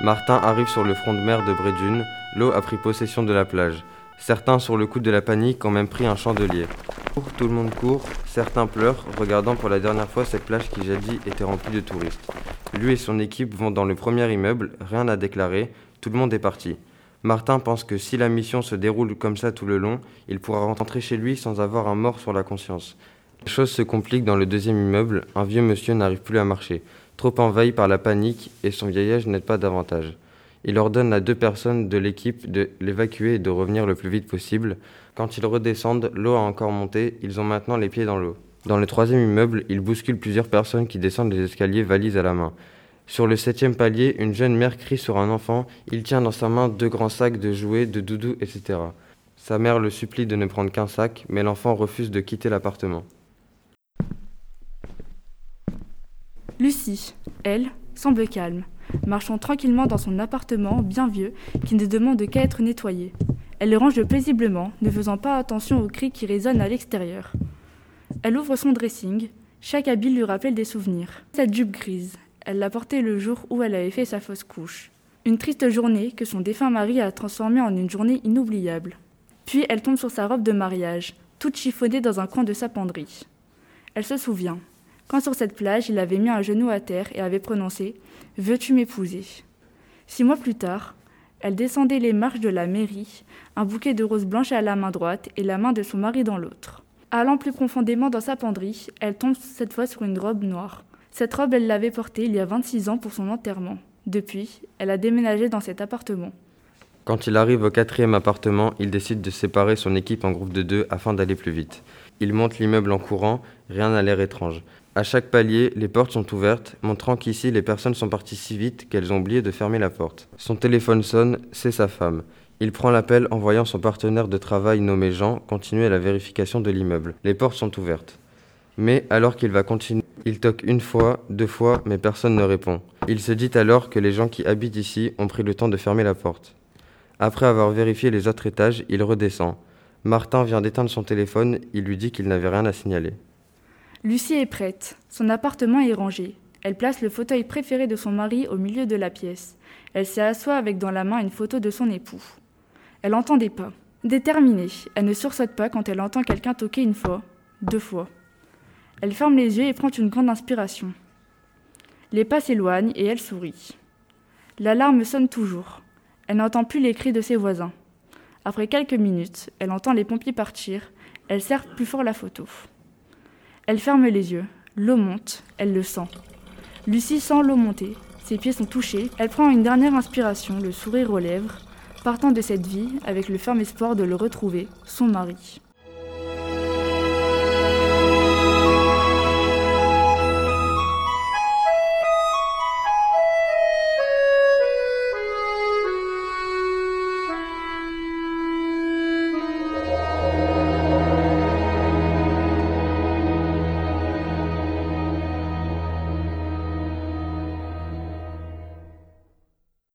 Martin arrive sur le front de mer de Brédune. L'eau a pris possession de la plage. Certains, sur le coup de la panique, ont même pris un chandelier. Tout le monde court, certains pleurent, regardant pour la dernière fois cette plage qui jadis était remplie de touristes. Lui et son équipe vont dans le premier immeuble, rien à déclarer, tout le monde est parti. Martin pense que si la mission se déroule comme ça tout le long, il pourra rentrer chez lui sans avoir un mort sur la conscience. Les choses se compliquent dans le deuxième immeuble, un vieux monsieur n'arrive plus à marcher, trop envahi par la panique, et son vieillage n'aide pas davantage. Il ordonne à deux personnes de l'équipe de l'évacuer et de revenir le plus vite possible. Quand ils redescendent, l'eau a encore monté, ils ont maintenant les pieds dans l'eau. Dans le troisième immeuble, il bouscule plusieurs personnes qui descendent les escaliers valises à la main. Sur le septième palier, une jeune mère crie sur un enfant. Il tient dans sa main deux grands sacs de jouets, de doudous, etc. Sa mère le supplie de ne prendre qu'un sac, mais l'enfant refuse de quitter l'appartement. Lucie, elle, semble calme, marchant tranquillement dans son appartement bien vieux qui ne demande qu'à être nettoyé. Elle le range paisiblement, ne faisant pas attention aux cris qui résonnent à l'extérieur. Elle ouvre son dressing. Chaque habit lui rappelle des souvenirs. Cette jupe grise, elle l'a portée le jour où elle avait fait sa fausse couche. Une triste journée que son défunt mari a transformée en une journée inoubliable. Puis elle tombe sur sa robe de mariage, toute chiffonnée dans un coin de sa penderie. Elle se souvient, quand sur cette plage il avait mis un genou à terre et avait prononcé Veux-tu m'épouser? Six mois plus tard, elle descendait les marches de la mairie, un bouquet de roses blanches à la main droite et la main de son mari dans l'autre. Allant plus profondément dans sa penderie, elle tombe cette fois sur une robe noire, cette robe, elle l'avait portée il y a 26 ans pour son enterrement. Depuis, elle a déménagé dans cet appartement. Quand il arrive au quatrième appartement, il décide de séparer son équipe en groupe de deux afin d'aller plus vite. Il monte l'immeuble en courant, rien n'a l'air étrange. À chaque palier, les portes sont ouvertes, montrant qu'ici les personnes sont parties si vite qu'elles ont oublié de fermer la porte. Son téléphone sonne, c'est sa femme. Il prend l'appel en voyant son partenaire de travail nommé Jean continuer la vérification de l'immeuble. Les portes sont ouvertes. Mais alors qu'il va continuer, il toque une fois, deux fois, mais personne ne répond. Il se dit alors que les gens qui habitent ici ont pris le temps de fermer la porte. Après avoir vérifié les autres étages, il redescend. Martin vient d'éteindre son téléphone, il lui dit qu'il n'avait rien à signaler. Lucie est prête. Son appartement est rangé. Elle place le fauteuil préféré de son mari au milieu de la pièce. Elle s'y assoit avec dans la main une photo de son époux. Elle entend des pas. Déterminée, elle ne sursaute pas quand elle entend quelqu'un toquer une fois, deux fois. Elle ferme les yeux et prend une grande inspiration. Les pas s'éloignent et elle sourit. L'alarme sonne toujours. Elle n'entend plus les cris de ses voisins. Après quelques minutes, elle entend les pompiers partir. Elle serre plus fort la photo. Elle ferme les yeux. L'eau monte. Elle le sent. Lucie sent l'eau monter. Ses pieds sont touchés. Elle prend une dernière inspiration, le sourire aux lèvres, partant de cette vie avec le ferme espoir de le retrouver, son mari.